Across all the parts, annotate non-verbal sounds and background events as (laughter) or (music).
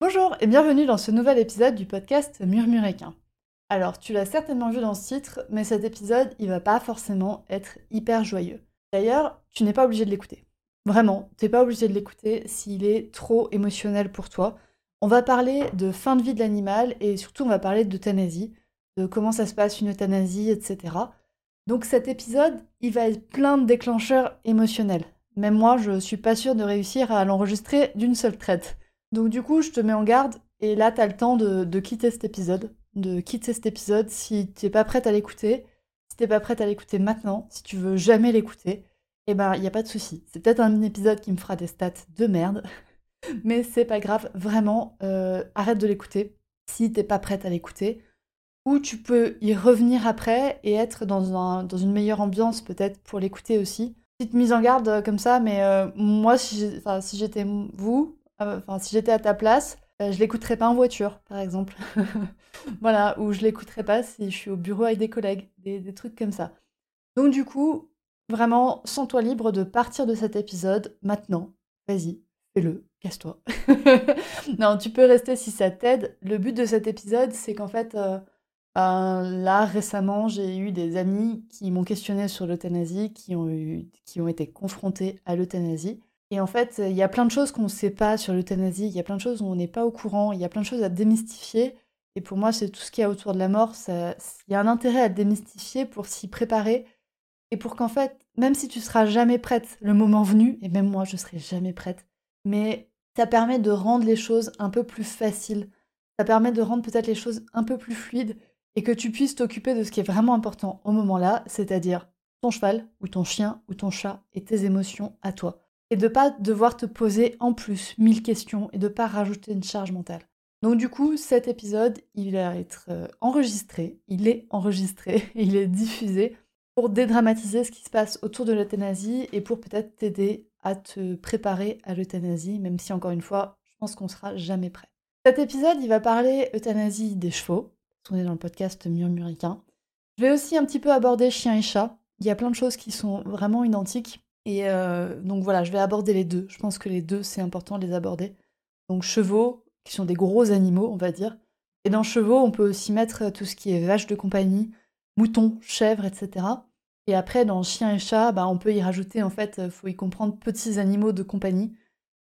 Bonjour et bienvenue dans ce nouvel épisode du podcast Murmuréquin. Alors, tu l'as certainement vu dans ce titre, mais cet épisode, il va pas forcément être hyper joyeux. D'ailleurs, tu n'es pas obligé de l'écouter. Vraiment, t'es pas obligé de l'écouter s'il est trop émotionnel pour toi. On va parler de fin de vie de l'animal et surtout on va parler d'euthanasie, de comment ça se passe une euthanasie, etc. Donc cet épisode, il va être plein de déclencheurs émotionnels. Même moi, je suis pas sûre de réussir à l'enregistrer d'une seule traite. Donc du coup, je te mets en garde et là, tu as le temps de, quitter cet épisode. De quitter cet épisode si tu n'es pas prête à l'écouter. Si tu n'es pas prête à l'écouter maintenant, si tu veux jamais l'écouter, eh ben, il n'y a pas de souci. C'est peut-être un épisode qui me fera des stats de merde, (laughs) mais c'est pas grave. Vraiment, euh, arrête de l'écouter si t'es pas prête à l'écouter. Ou tu peux y revenir après et être dans, une meilleure ambiance peut-être pour l'écouter aussi. Petite mise en garde euh, comme ça, mais euh, moi, si j'étais vous, euh, enfin, si j'étais à ta place, euh, je l'écouterais pas en voiture, par exemple. (laughs) voilà, ou je l'écouterais pas si je suis au bureau avec des collègues, des, trucs comme ça. Donc du coup, vraiment, sens-toi libre de partir de cet épisode maintenant. Vas-y, fais-le, casse-toi. (laughs) non, tu peux rester si ça t'aide. Le but de cet épisode, c'est qu'en fait, euh, ben, là, récemment, j'ai eu des amis qui m'ont questionné sur l'euthanasie, qui, ont qui ont été confrontés à l'euthanasie. Et en fait, il y a plein de choses qu'on ne sait pas sur l'euthanasie, il y a plein de choses où on n'est pas au courant, il y a plein de choses à démystifier. Et pour moi, c'est tout ce qu'il y a autour de la mort. Il y a un intérêt à démystifier pour s'y préparer et pour qu'en fait, même si tu seras jamais prête le moment venu, et même moi, je serai jamais prête, mais ça permet de rendre les choses un peu plus faciles. Ça permet de rendre peut-être les choses un peu plus fluides et que tu puisses t'occuper de ce qui est vraiment important au moment-là, c'est-à-dire ton cheval ou ton chien ou ton chat et tes émotions à toi et de pas devoir te poser en plus mille questions et de pas rajouter une charge mentale. Donc du coup, cet épisode, il va être euh, enregistré, il est enregistré (laughs) il est diffusé pour dédramatiser ce qui se passe autour de l'euthanasie et pour peut-être t'aider à te préparer à l'euthanasie, même si encore une fois, je pense qu'on sera jamais prêt. Cet épisode, il va parler euthanasie des chevaux, on est dans le podcast Murmuricain. Je vais aussi un petit peu aborder chien et chat. Il y a plein de choses qui sont vraiment identiques et euh, donc voilà, je vais aborder les deux. Je pense que les deux, c'est important de les aborder. Donc chevaux, qui sont des gros animaux, on va dire. Et dans chevaux, on peut aussi mettre tout ce qui est vache de compagnie, moutons, chèvres, etc. Et après, dans chien et chat, bah, on peut y rajouter, en fait, il faut y comprendre petits animaux de compagnie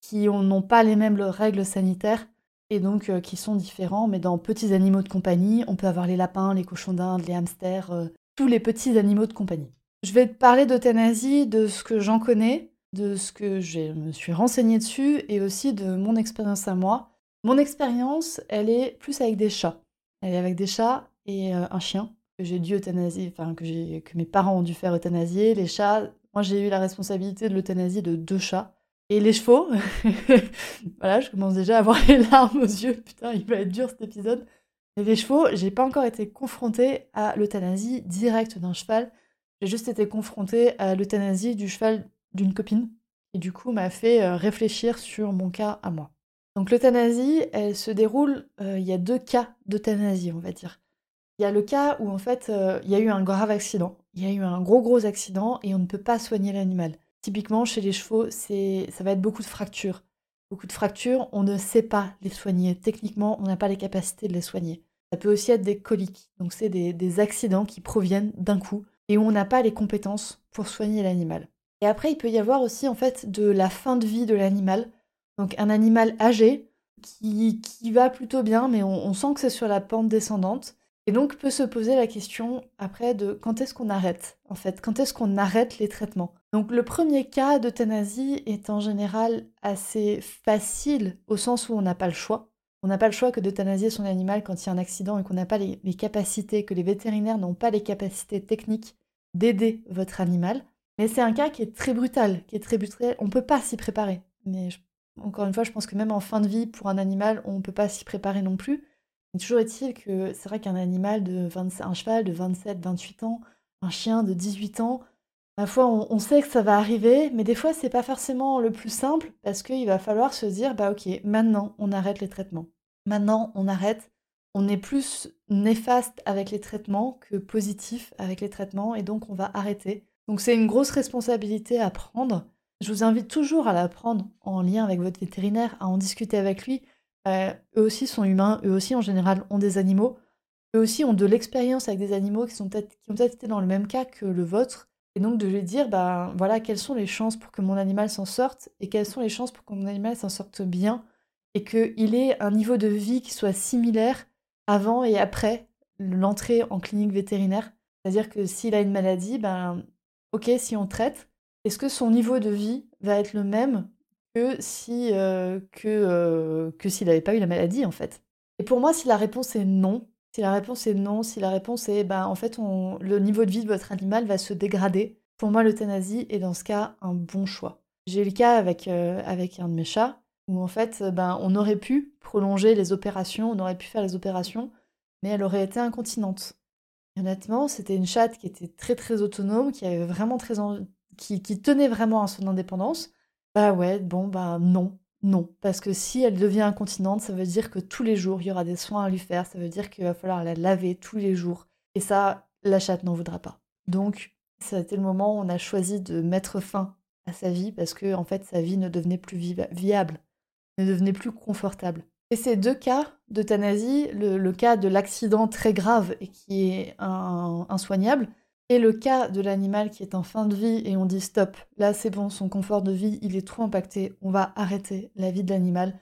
qui n'ont pas les mêmes règles sanitaires et donc euh, qui sont différents. Mais dans petits animaux de compagnie, on peut avoir les lapins, les cochons d'Inde, les hamsters, euh, tous les petits animaux de compagnie. Je vais te parler d'euthanasie, de ce que j'en connais, de ce que je me suis renseignée dessus et aussi de mon expérience à moi. Mon expérience, elle est plus avec des chats. Elle est avec des chats et euh, un chien que j'ai dû euthanasier, enfin que, mes parents ont dû faire euthanasier. Les chats, moi j'ai eu la responsabilité de l'euthanasie de deux chats. Et les chevaux, (laughs) voilà, je commence déjà à avoir les larmes aux yeux. Putain, il va être dur cet épisode. Et les chevaux, j'ai pas encore été confrontée à l'euthanasie directe d'un cheval. J'ai juste été confrontée à l'euthanasie du cheval d'une copine et du coup m'a fait euh, réfléchir sur mon cas à moi. Donc l'euthanasie, elle se déroule, euh, il y a deux cas d'euthanasie, on va dire. Il y a le cas où en fait euh, il y a eu un grave accident, il y a eu un gros gros accident et on ne peut pas soigner l'animal. Typiquement chez les chevaux, c'est ça va être beaucoup de fractures. Beaucoup de fractures, on ne sait pas les soigner. Techniquement, on n'a pas les capacités de les soigner. Ça peut aussi être des coliques, donc c'est des accidents qui proviennent d'un coup et où on n'a pas les compétences pour soigner l'animal. Et après, il peut y avoir aussi en fait de la fin de vie de l'animal. Donc un animal âgé qui, qui va plutôt bien, mais on, sent que c'est sur la pente descendante. Et donc peut se poser la question après de quand est-ce qu'on arrête en fait, quand est-ce qu'on arrête les traitements? Donc le premier cas d'euthanasie est en général assez facile au sens où on n'a pas le choix. On n'a pas le choix que d'euthanasier son animal quand il y a un accident et qu'on n'a pas les, capacités, que les vétérinaires n'ont pas les capacités techniques d'aider votre animal. Mais c'est un cas qui est très brutal, qui est très brutal. On ne peut pas s'y préparer. Mais encore une fois, je pense que même en fin de vie, pour un animal, on ne peut pas s'y préparer non plus. toujours est-il que c'est vrai qu'un animal de 27, un cheval de 27, 28 ans, un chien de 18 ans, la fois on, sait que ça va arriver, mais des fois c'est pas forcément le plus simple parce qu'il va falloir se dire bah ok, maintenant on arrête les traitements. Maintenant on arrête. On est plus néfaste avec les traitements que positif avec les traitements et donc on va arrêter. Donc c'est une grosse responsabilité à prendre. Je vous invite toujours à la prendre en lien avec votre vétérinaire, à en discuter avec lui. Euh, eux aussi sont humains, eux aussi en général ont des animaux. Eux aussi ont de l'expérience avec des animaux qui, sont qui ont peut-être été dans le même cas que le vôtre. Et donc de lui dire, bah voilà, quelles sont les chances pour que mon animal s'en sorte et quelles sont les chances pour que mon animal s'en sorte bien et qu'il ait un niveau de vie qui soit similaire avant et après l'entrée en clinique vétérinaire. C'est-à-dire que s'il a une maladie, ben ok, si on traite, est-ce que son niveau de vie va être le même que si euh, que, euh, que s'il n'avait pas eu la maladie en fait? Et pour moi, si la réponse est non, si la réponse est non, si la réponse est bah en fait le niveau de vie de votre animal va se dégrader, pour moi l'euthanasie est dans ce cas un bon choix. J'ai eu le cas avec, euh, avec un de mes chats où en fait ben, on aurait pu prolonger les opérations, on aurait pu faire les opérations, mais elle aurait été incontinente. honnêtement, c'était une chatte qui était très très autonome, qui avait vraiment très qui, tenait vraiment à son indépendance. Bah ouais, bon bah non, non, parce que si elle devient incontinente, ça veut dire que tous les jours, il y aura des soins à lui faire, ça veut dire qu'il va falloir la laver tous les jours. Et ça, la chatte n'en voudra pas. Donc, été le moment où on a choisi de mettre fin à sa vie parce que, en fait, sa vie ne devenait plus viable, ne devenait plus confortable. Et ces deux cas d'euthanasie, le, cas de l'accident très grave et qui est insoignable, et le cas de l'animal qui est en fin de vie et on dit stop, là c'est bon, son confort de vie, il est trop impacté, on va arrêter la vie de l'animal,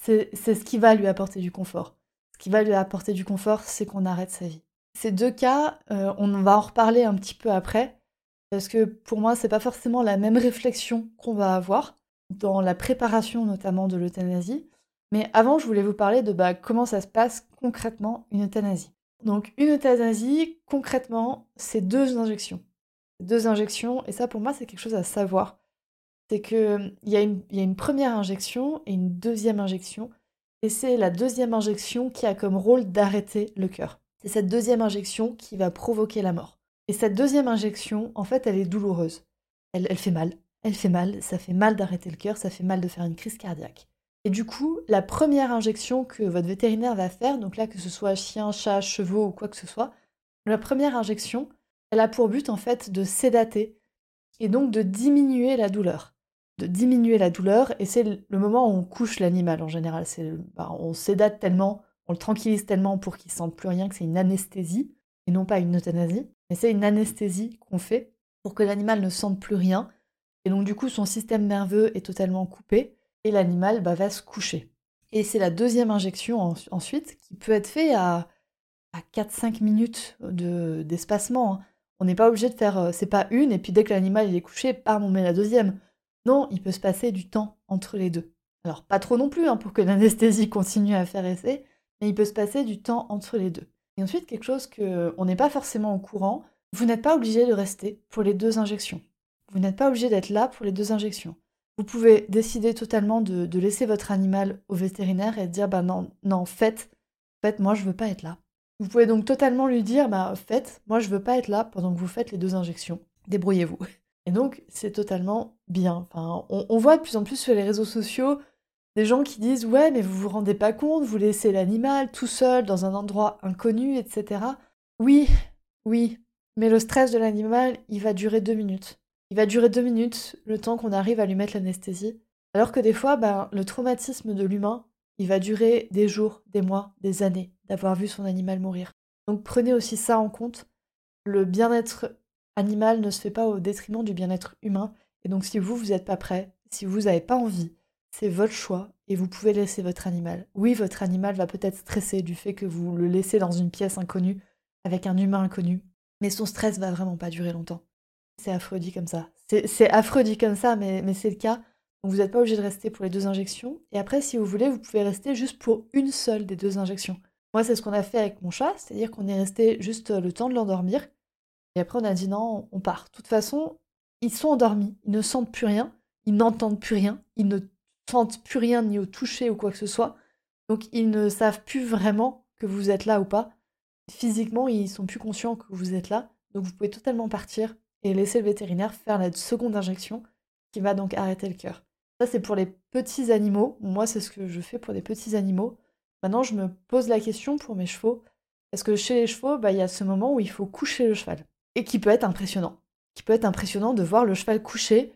c'est ce qui va lui apporter du confort. Ce qui va lui apporter du confort, c'est qu'on arrête sa vie. Ces deux cas, euh, on va en reparler un petit peu après, parce que pour moi, c'est pas forcément la même réflexion qu'on va avoir dans la préparation notamment de l'euthanasie. Mais avant, je voulais vous parler de bah, comment ça se passe concrètement une euthanasie. Donc une euthanasie, concrètement, c'est deux injections. Deux injections, et ça pour moi c'est quelque chose à savoir. C'est qu'il y, a une première injection et une deuxième injection, et c'est la deuxième injection qui a comme rôle d'arrêter le cœur. C'est cette deuxième injection qui va provoquer la mort. Et cette deuxième injection, en fait, elle est douloureuse. Elle, elle fait mal. Elle fait mal, ça fait mal d'arrêter le cœur, ça fait mal de faire une crise cardiaque. Et du coup, la première injection que votre vétérinaire va faire, donc là que ce soit chien, chat, chevaux ou quoi que ce soit, la première injection, elle a pour but en fait de sédater et donc de diminuer la douleur. De diminuer la douleur, et c'est le moment où on couche l'animal en général. C'est, bah, on sédate tellement, on le tranquillise tellement pour qu'il ne sente plus rien que c'est une anesthésie, et non pas une euthanasie. Mais c'est une anesthésie qu'on fait pour que l'animal ne sente plus rien. Et donc du coup, son système nerveux est totalement coupé et l'animal bah, va se coucher. Et c'est la deuxième injection ensuite qui peut être faite à, à 4-5 minutes d'espacement. Hein. On n'est pas obligé de faire, euh, c'est pas une, et puis dès que l'animal est couché, bam, on met la deuxième. Non, il peut se passer du temps entre les deux. Alors pas trop non plus, hein, pour que l'anesthésie (laughs) continue à faire effet, mais il peut se passer du temps entre les deux. Et ensuite, quelque chose qu'on n'est pas forcément au courant, vous n'êtes pas obligé de rester pour les deux injections. Vous n'êtes pas obligé d'être là pour les deux injections. Vous pouvez décider totalement de, laisser votre animal au vétérinaire et dire bah non, non, faites, faites, moi je veux pas être là. Vous pouvez donc totalement lui dire bah faites, moi je veux pas être là pendant que vous faites les deux injections. Débrouillez-vous. Et donc c'est totalement bien. On, voit de plus en plus sur les réseaux sociaux des gens qui disent ouais mais vous vous rendez pas compte, vous laissez l'animal tout seul dans un endroit inconnu, etc. Oui, oui, mais le stress de l'animal, il va durer deux minutes. Il va durer deux minutes, le temps qu'on arrive à lui mettre l'anesthésie. Alors que des fois, ben, le traumatisme de l'humain, il va durer des jours, des mois, des années d'avoir vu son animal mourir. Donc prenez aussi ça en compte. Le bien-être animal ne se fait pas au détriment du bien-être humain. Et donc si vous, vous n'êtes pas prêt, si vous n'avez pas envie, c'est votre choix et vous pouvez laisser votre animal. Oui, votre animal va peut-être stresser du fait que vous le laissez dans une pièce inconnue avec un humain inconnu, mais son stress va vraiment pas durer longtemps. C'est affreux comme ça. C'est affreux comme ça, mais, c'est le cas. Donc vous n'êtes pas obligé de rester pour les deux injections. Et après, si vous voulez, vous pouvez rester juste pour une seule des deux injections. Moi, c'est ce qu'on a fait avec mon chat, c'est-à-dire qu'on est resté juste le temps de l'endormir. Et après, on a dit non, on part. De toute façon, ils sont endormis, ils ne sentent plus rien, ils n'entendent plus rien, ils ne sentent plus rien ni au toucher ou quoi que ce soit. Donc ils ne savent plus vraiment que vous êtes là ou pas. Physiquement, ils sont plus conscients que vous êtes là, donc vous pouvez totalement partir et laisser le vétérinaire faire la seconde injection qui va donc arrêter le cœur. Ça, c'est pour les petits animaux. Moi, c'est ce que je fais pour les petits animaux. Maintenant, je me pose la question pour mes chevaux. Parce que chez les chevaux, bah, il y a ce moment où il faut coucher le cheval. Et qui peut être impressionnant. Qui peut être impressionnant de voir le cheval coucher,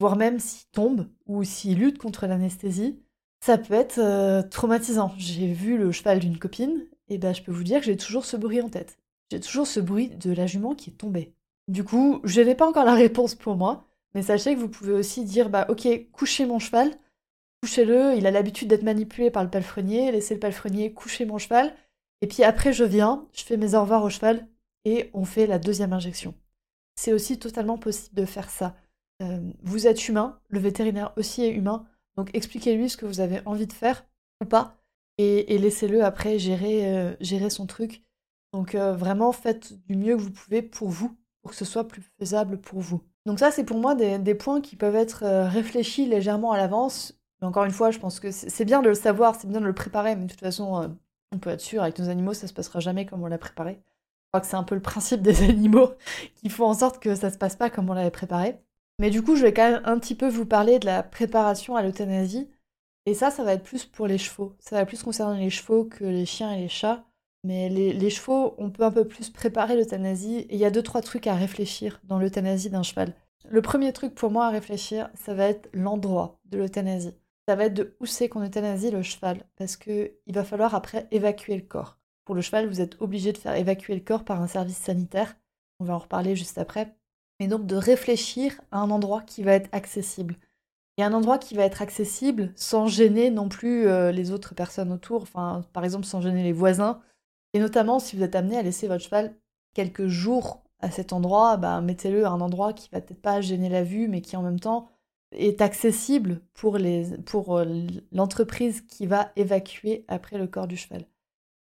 voire même s'il tombe ou s'il lutte contre l'anesthésie. Ça peut être euh, traumatisant. J'ai vu le cheval d'une copine, et ben je peux vous dire que j'ai toujours ce bruit en tête. J'ai toujours ce bruit de la jument qui est tombée. Du coup, je n'ai pas encore la réponse pour moi, mais sachez que vous pouvez aussi dire bah ok, couchez mon cheval, couchez-le, il a l'habitude d'être manipulé par le palefrenier, laissez le palefrenier coucher mon cheval, et puis après je viens, je fais mes au revoir au cheval et on fait la deuxième injection. C'est aussi totalement possible de faire ça. Euh, vous êtes humain, le vétérinaire aussi est humain, donc expliquez-lui ce que vous avez envie de faire ou pas, et, laissez-le après gérer, euh, gérer son truc. Donc euh, vraiment faites du mieux que vous pouvez pour vous, que ce soit plus faisable pour vous. Donc ça c'est pour moi des, points qui peuvent être réfléchis légèrement à l'avance. Mais encore une fois, je pense que c'est bien de le savoir, c'est bien de le préparer, mais de toute façon, on peut être sûr, avec nos animaux, ça se passera jamais comme on l'a préparé. Je crois que c'est un peu le principe des (laughs) animaux qui font en sorte que ça se passe pas comme on l'avait préparé. Mais du coup, je vais quand même un petit peu vous parler de la préparation à l'euthanasie. Et ça, ça va être plus pour les chevaux. Ça va plus concerner les chevaux que les chiens et les chats. Mais les, chevaux, on peut un peu plus préparer l'euthanasie. Et il y a deux, trois trucs à réfléchir dans l'euthanasie d'un cheval. Le premier truc pour moi à réfléchir, ça va être l'endroit de l'euthanasie ça va être de où c'est qu'on euthanasie le cheval, parce qu'il va falloir après évacuer le corps. Pour le cheval, vous êtes obligé de faire évacuer le corps par un service sanitaire, on va en reparler juste après, mais donc de réfléchir à un endroit qui va être accessible. Et un endroit qui va être accessible sans gêner non plus euh, les autres personnes autour, enfin par exemple sans gêner les voisins, et notamment si vous êtes amené à laisser votre cheval quelques jours à cet endroit, bah, mettez-le à un endroit qui va peut-être pas gêner la vue, mais qui en même temps est accessible pour, euh, l'entreprise qui va évacuer après le corps du cheval.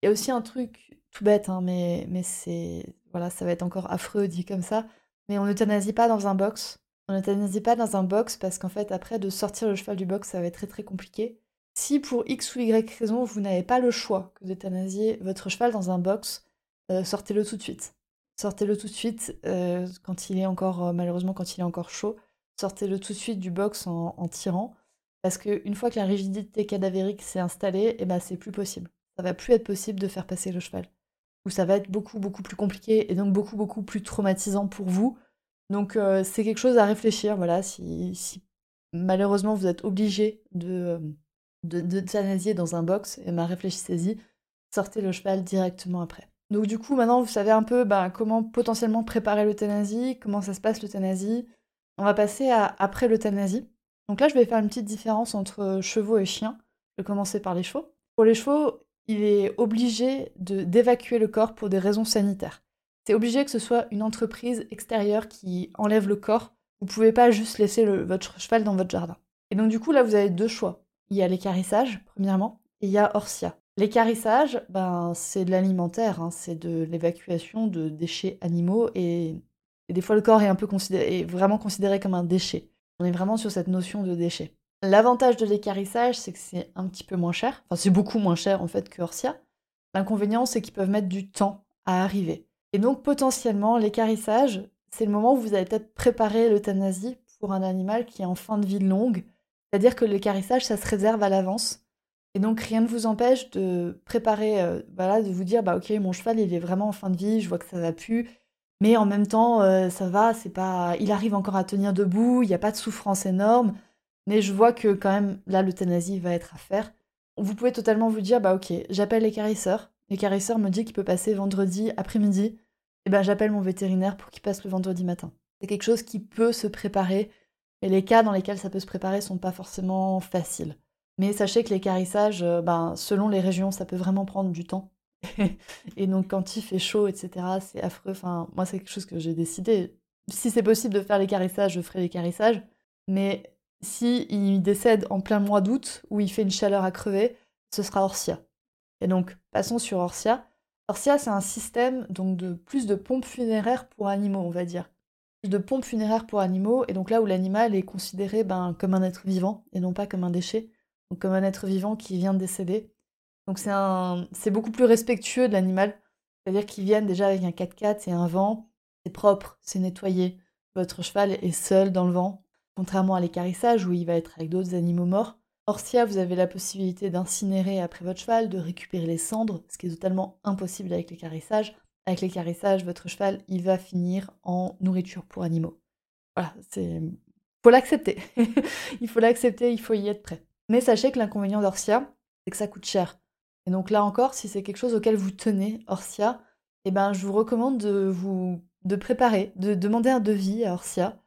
Il y a aussi un truc tout bête, hein, mais, mais c'est voilà, ça va être encore affreux dit comme ça, mais on n'euthanasie pas dans un box. On n'euthanasie pas dans un box parce qu'en fait, après, de sortir le cheval du box, ça va être très très compliqué. Si pour X ou Y raison, vous n'avez pas le choix que d'euthanasier votre cheval dans un box, euh, sortez-le tout de suite. Sortez-le tout de suite euh, quand il est encore, malheureusement, quand il est encore chaud sortez-le tout de suite du box en, tirant, parce qu'une fois que la rigidité cadavérique s'est installée, eh ben c'est plus possible. Ça va plus être possible de faire passer le cheval. Ou ça va être beaucoup beaucoup plus compliqué et donc beaucoup beaucoup plus traumatisant pour vous. Donc euh, c'est quelque chose à réfléchir. Voilà, si, malheureusement vous êtes obligé de de, de dans un box, et eh ben réfléchissez-y, sortez le cheval directement après. Donc du coup maintenant vous savez un peu ben, comment potentiellement préparer l'euthanasie, comment ça se passe l'euthanasie, on va passer à après l'euthanasie. Donc là, je vais faire une petite différence entre chevaux et chiens. Je vais commencer par les chevaux. Pour les chevaux, il est obligé d'évacuer le corps pour des raisons sanitaires. C'est obligé que ce soit une entreprise extérieure qui enlève le corps. Vous pouvez pas juste laisser votre cheval dans votre jardin. Et donc du coup, là, vous avez deux choix. Il y a l'écarissage, premièrement, et il y a Orsia. L'écarissage, ben, c'est de l'alimentaire, hein. c'est de l'évacuation de déchets animaux et des fois, le corps est un peu considéré, est vraiment considéré comme un déchet. On est vraiment sur cette notion de déchet. L'avantage de l'écarissage, c'est que c'est un petit peu moins cher. Enfin, c'est beaucoup moins cher en fait que Orsia. L'inconvénient, c'est qu'ils peuvent mettre du temps à arriver. Et donc, potentiellement, l'écarissage, c'est le moment où vous allez peut-être préparer l'euthanasie pour un animal qui est en fin de vie longue. C'est-à-dire que l'écarissage, ça se réserve à l'avance. Et donc, rien ne vous empêche de préparer, euh, voilà, de vous dire, bah ok, mon cheval, il est vraiment en fin de vie, je vois que ça va plus, mais en même temps, euh, ça va, c'est pas, il arrive encore à tenir debout, il n'y a pas de souffrance énorme, mais je vois que quand même là l'euthanasie va être à faire. Vous pouvez totalement vous dire bah ok, j'appelle. Les carisseurs me disent qu'il peut passer vendredi après-midi. Et eh ben j'appelle mon vétérinaire pour qu'il passe le vendredi matin. C'est quelque chose qui peut se préparer, et les cas dans lesquels ça peut se préparer sont pas forcément faciles. Mais sachez que les carissages, euh, ben, selon les régions, ça peut vraiment prendre du temps. (laughs) et donc quand il fait chaud, etc., c'est affreux. Enfin, moi, c'est quelque chose que j'ai décidé. Si c'est possible de faire les carissages, je ferai les carissages. Mais si il décède en plein mois d'août, où il fait une chaleur à crever, ce sera Orsia. Et donc, passons sur Orsia. Orsia, c'est un système donc de plus de pompes funéraires pour animaux, on va dire. De pompes funéraires pour animaux, et donc là où l'animal est considéré ben, comme un être vivant, et non pas comme un déchet, donc comme un être vivant qui vient de décéder. Donc c'est un... beaucoup plus respectueux de l'animal. C'est-à-dire qu'ils viennent déjà avec un 4x4 et un vent. C'est propre, c'est nettoyé. Votre cheval est seul dans le vent. Contrairement à l'écarissage où il va être avec d'autres animaux morts. Orsia, vous avez la possibilité d'incinérer après votre cheval, de récupérer les cendres, ce qui est totalement impossible avec l'écarissage. Avec l'écarissage, votre cheval, il va finir en nourriture pour animaux. Voilà, c'est faut l'accepter. (laughs) il faut l'accepter, il faut y être prêt. Mais sachez que l'inconvénient d'Orsia, c'est que ça coûte cher. Et donc là encore, si c'est quelque chose auquel vous tenez, Orsia, eh ben, je vous recommande de vous de préparer, de demander un devis à Orsia,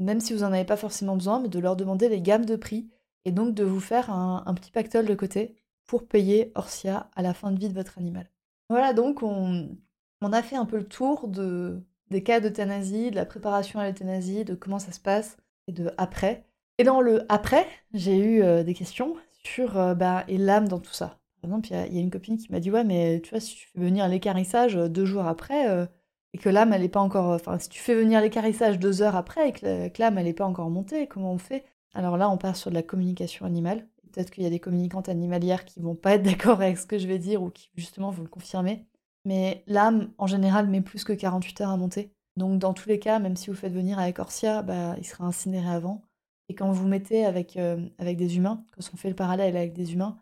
même si vous n'en avez pas forcément besoin, mais de leur demander les gammes de prix et donc de vous faire un, petit pactole de côté pour payer Orsia à la fin de vie de votre animal. Voilà, donc on, on a fait un peu le tour de, des cas d'euthanasie, de la préparation à l'euthanasie, de comment ça se passe, et de après. Et dans le après, j'ai eu euh, des questions sur euh, bah, et l'âme dans tout ça. Par exemple, il y, a une copine qui m'a dit Ouais, mais tu vois, si tu fais venir l'écarissage euh, deux jours après, et que l'âme, elle n'est pas encore. Enfin, si tu fais venir l'écarissage deux heures après, et que l'âme, elle n'est pas encore montée, comment on fait? Alors là, on part sur de la communication animale. Peut-être qu'il y a des communicantes animalières qui vont pas être d'accord avec ce que je vais dire ou qui justement vont le confirmer. Mais l'âme, en général, met plus que 48 heures à monter. Donc dans tous les cas, même si vous faites venir avec Orsia, bah, il sera incinéré avant. Et quand vous mettez avec, euh, avec des humains, quand on fait le parallèle avec des humains,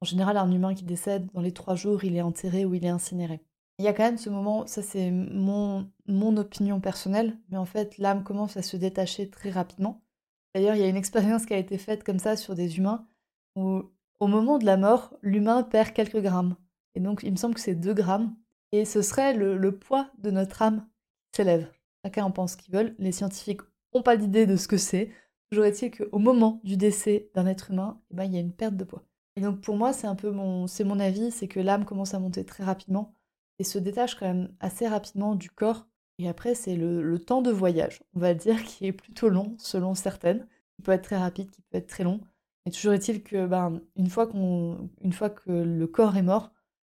en général, un humain qui décède, dans les trois jours, il est enterré ou il est incinéré. Il y a quand même ce moment, ça c'est mon, mon opinion personnelle, mais en fait, l'âme commence à se détacher très rapidement. D'ailleurs, il y a une expérience qui a été faite comme ça sur des humains, où au moment de la mort, l'humain perd quelques grammes. Et donc, il me semble que c'est 2 grammes. Et ce serait le poids de notre âme s'élève. Chacun en pense ce qu'ils veulent. Les scientifiques n'ont pas d'idée de ce que c'est. Toujours est-il qu'au moment du décès d'un être humain, eh ben, il y a une perte de poids. Et donc pour moi, c'est un peu mon, c'est mon avis, c'est que l'âme commence à monter très rapidement et se détache quand même assez rapidement du corps. Et après, c'est le, temps de voyage, on va dire, qui est plutôt long selon certaines, qui peut être très rapide, qui peut être très long. Mais toujours est-il que, ben, une fois qu'on, une fois que le corps est mort,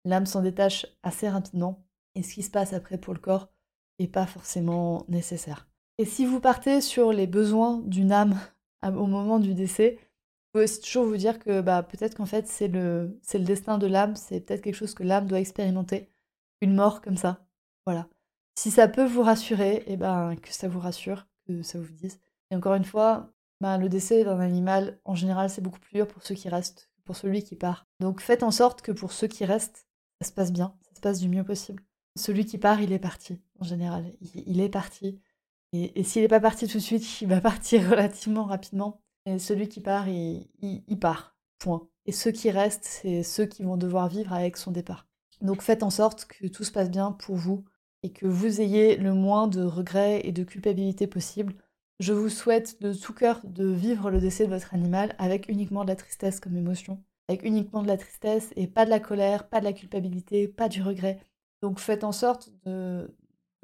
l'âme s'en détache assez rapidement. Et ce qui se passe après pour le corps, pas forcément nécessaire. Et si vous partez sur les besoins d'une âme (laughs) au moment du décès, vous pouvez toujours vous dire que bah, peut-être qu'en fait c'est le, destin de l'âme, c'est peut-être quelque chose que l'âme doit expérimenter, une mort comme ça. Voilà. Si ça peut vous rassurer, et eh ben que ça vous rassure, que ça vous dise. Et encore une fois, bah, le décès d'un animal, en général, c'est beaucoup plus dur pour ceux qui restent que pour celui qui part. Donc faites en sorte que pour ceux qui restent, ça se passe bien, ça se passe du mieux possible. Celui qui part, il est parti, en général. Il, est parti. Et, s'il n'est pas parti tout de suite, (laughs) il va partir relativement rapidement. Et celui qui part, il, part. Point. Et ceux qui restent, c'est ceux qui vont devoir vivre avec son départ. Donc faites en sorte que tout se passe bien pour vous et que vous ayez le moins de regrets et de culpabilité possible. Je vous souhaite de tout cœur de vivre le décès de votre animal avec uniquement de la tristesse comme émotion, avec uniquement de la tristesse et pas de la colère, pas de la culpabilité, pas du regret, donc faites en sorte de,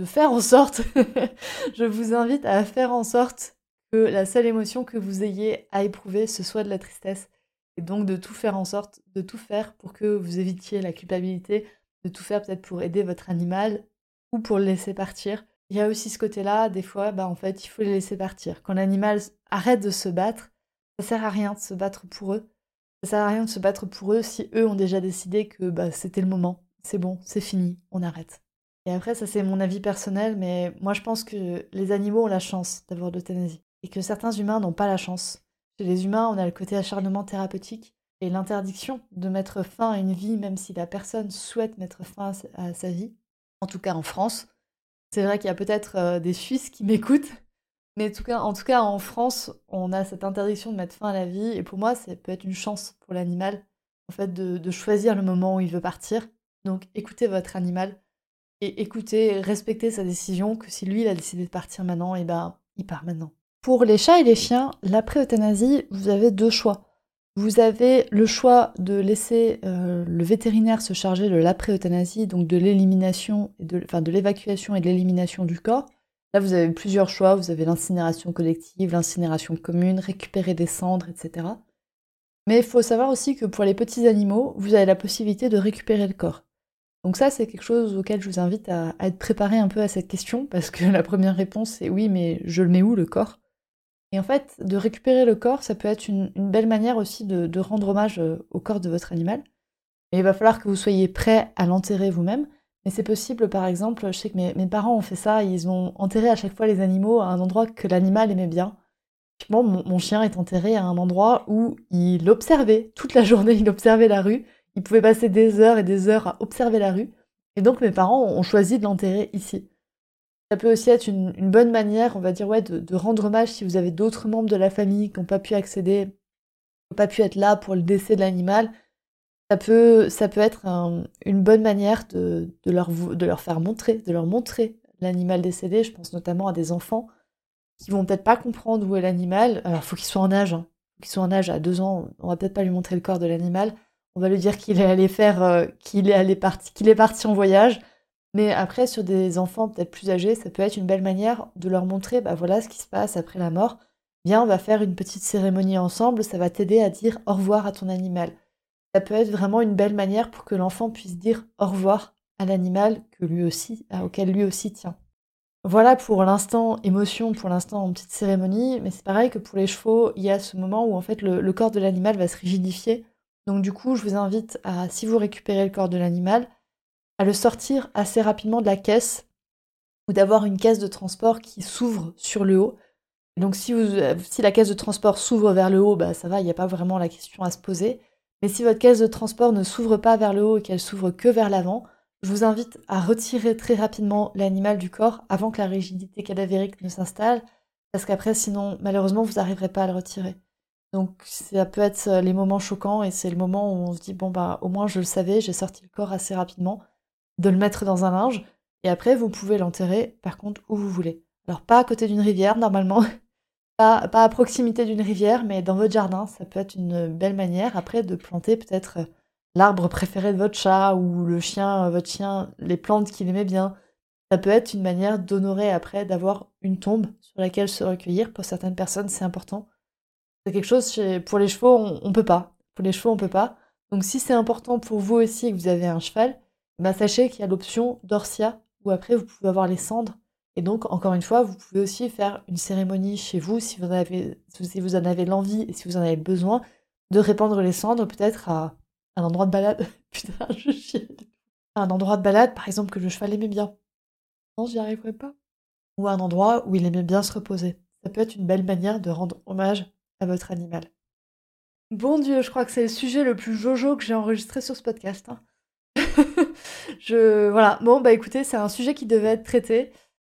faire en sorte, (laughs) je vous invite à faire en sorte que la seule émotion que vous ayez à éprouver, ce soit de la tristesse. Et donc de tout faire en sorte, de tout faire pour que vous évitiez la culpabilité, de tout faire peut-être pour aider votre animal ou pour le laisser partir. Il y a aussi ce côté-là, des fois, bah, en fait, il faut les laisser partir. Quand l'animal arrête de se battre, ça sert à rien de se battre pour eux. Ça sert à rien de se battre pour eux si eux ont déjà décidé que bah, c'était le moment c'est bon, c'est fini, on arrête. Et après, ça c'est mon avis personnel, mais moi je pense que les animaux ont la chance d'avoir l'euthanasie. Et que certains humains n'ont pas la chance. Chez les humains, on a le côté acharnement thérapeutique et l'interdiction de mettre fin à une vie, même si la personne souhaite mettre fin à sa vie. En tout cas en France. C'est vrai qu'il y a peut-être euh, des Suisses qui m'écoutent, mais en tout, cas, en France, on a cette interdiction de mettre fin à la vie, et pour moi, ça peut être une chance pour l'animal, en fait, de choisir le moment où il veut partir donc écoutez votre animal et écoutez, respectez sa décision, que si lui il a décidé de partir maintenant, et eh ben il part maintenant. Pour les chats et les chiens, l'après-euthanasie, vous avez deux choix. Vous avez le choix de laisser euh, le vétérinaire se charger de l'après-euthanasie, donc de l'élimination, enfin de l'évacuation et de l'élimination du corps. Là, vous avez plusieurs choix. Vous avez l'incinération collective, l'incinération commune, récupérer des cendres, etc. Mais il faut savoir aussi que pour les petits animaux, vous avez la possibilité de récupérer le corps. Donc ça, c'est quelque chose auquel je vous invite à, être préparé un peu à cette question, (laughs) parce que la première réponse, c'est oui, mais je le mets où le corps? Et en fait, de récupérer le corps, ça peut être une, belle manière aussi de, rendre hommage euh, au corps de votre animal. Mais il va falloir que vous soyez prêt à l'enterrer vous-même. Mais c'est possible, par exemple, je sais que mes, parents ont fait ça, ils ont enterré à chaque fois les animaux à un endroit que l'animal aimait bien. Bon, mon, chien est enterré à un endroit où il observait toute la journée, il observait la rue. Il pouvait passer des heures et des heures à observer la rue. Et donc mes parents ont choisi de l'enterrer ici. Ça peut aussi être une, bonne manière, on va dire, ouais, de, rendre hommage si vous avez d'autres membres de la famille qui n'ont pas pu accéder, qui n'ont pas pu être là pour le décès de l'animal. Ça peut, ça peut être une bonne manière de, leur, de leur faire montrer, de leur montrer l'animal décédé. Je pense notamment à des enfants qui vont peut-être pas comprendre où est l'animal. Alors, faut qu'il soit en âge. Hein. Faut qu'il soit en âge à deux ans. On va peut-être pas lui montrer le corps de l'animal. On va lui dire qu'il est allé faire, euh, qu'il est allé parti, qu'il est parti en voyage. Mais après, sur des enfants peut-être plus âgés, ça peut être une belle manière de leur montrer, bah voilà ce qui se passe après la mort. Bien, on va faire une petite cérémonie ensemble. Ça va t'aider à dire au revoir à ton animal. Ça peut être vraiment une belle manière pour que l'enfant puisse dire au revoir à l'animal que lui aussi, auquel lui aussi tient. Voilà pour l'instant émotion, pour l'instant petite cérémonie, mais c'est pareil que pour les chevaux, il y a ce moment où en fait le, corps de l'animal va se rigidifier. Donc du coup, je vous invite à, si vous récupérez le corps de l'animal, à le sortir assez rapidement de la caisse ou d'avoir une caisse de transport qui s'ouvre sur le haut. donc si, vous, si la caisse de transport s'ouvre vers le haut, bah ça va, il n'y a pas vraiment la question à se poser. Mais si votre caisse de transport ne s'ouvre pas vers le haut et qu'elle s'ouvre que vers l'avant, je vous invite à retirer très rapidement l'animal du corps avant que la rigidité cadavérique ne s'installe, parce qu'après, sinon, malheureusement, vous n'arriverez pas à le retirer. Donc ça peut être euh, les moments choquants et c'est le moment où on se dit bon bah au moins je le savais, j'ai sorti le corps assez rapidement, de le mettre dans un linge et après vous pouvez l'enterrer par contre où vous voulez. Alors pas à côté d'une rivière normalement, (laughs) pas, à proximité d'une rivière mais dans votre jardin, ça peut être une belle manière après de planter peut-être euh, l'arbre préféré de votre chat ou le chien, euh, votre chien, les plantes qu'il aimait bien. Ça peut être une manière d'honorer après, d'avoir une tombe sur laquelle se recueillir. Pour certaines personnes, c'est important. C'est quelque chose, chez... pour les chevaux, on, ne peut pas. Pour les chevaux, on peut pas. Donc si c'est important pour vous aussi que vous avez un cheval, bah sachez qu'il y a l'option d'Orsia, où après vous pouvez avoir les cendres. Et donc, encore une fois, vous pouvez aussi faire une cérémonie chez vous si vous, avez, si vous en avez l'envie et si vous en avez besoin, de répandre les cendres peut-être à un endroit de balade. (laughs) Putain, je chie. Un endroit de balade, par exemple, que le cheval aimait bien. Non, j'y arriverai pas. Ou un endroit où il aimait bien se reposer. Ça peut être une belle manière de rendre hommage à votre animal. Bon Dieu, je crois que c'est le sujet le plus jojo que j'ai enregistré sur ce podcast. Hein. (laughs) je voilà. Bon bah écoutez, c'est un sujet qui devait être traité.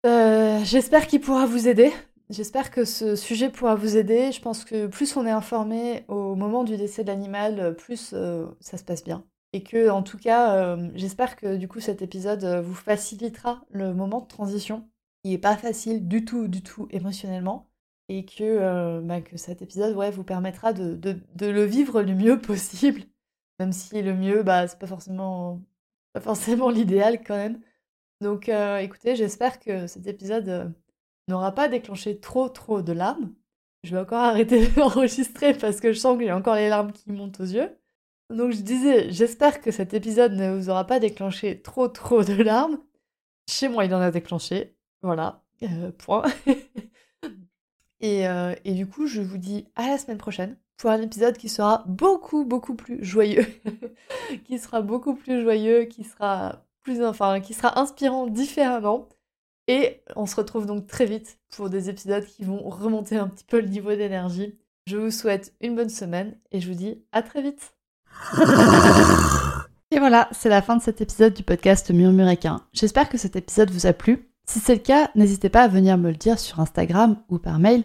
Euh, j'espère qu'il pourra vous aider. J'espère que ce sujet pourra vous aider. Je pense que plus on est informé au moment du décès de l'animal, plus euh, ça se passe bien. Et que, en tout cas, euh, j'espère que du coup cet épisode vous facilitera le moment de transition, qui n'est pas facile du tout, du tout émotionnellement, et que, bah, cet épisode ouais, vous permettra de, de, le vivre le mieux (laughs) possible, même si le mieux, bah, c'est pas forcément, pas forcément l'idéal quand même. Donc, écoutez, j'espère que cet épisode n'aura pas déclenché trop trop de larmes. Je vais encore (laughs) arrêter d'enregistrer parce que je sens qu'il y encore les larmes qui montent aux yeux. Donc je disais, j'espère que cet épisode ne vous aura pas déclenché trop trop de larmes. Chez moi, il en a déclenché. Voilà, euh, point. (laughs) et, euh, et du coup, je vous dis à la semaine prochaine pour un épisode qui sera beaucoup beaucoup plus joyeux, (laughs) qui sera beaucoup plus joyeux, qui sera enfin, qui sera inspirant différemment. Et on se retrouve donc très vite pour des épisodes qui vont remonter un petit peu le niveau d'énergie. Je vous souhaite une bonne semaine et je vous dis à très vite. (laughs) Et voilà, c'est la fin de cet épisode du podcast Murmuréquin. J'espère que cet épisode vous a plu. Si c'est le cas, n'hésitez pas à venir me le dire sur Instagram ou par mail.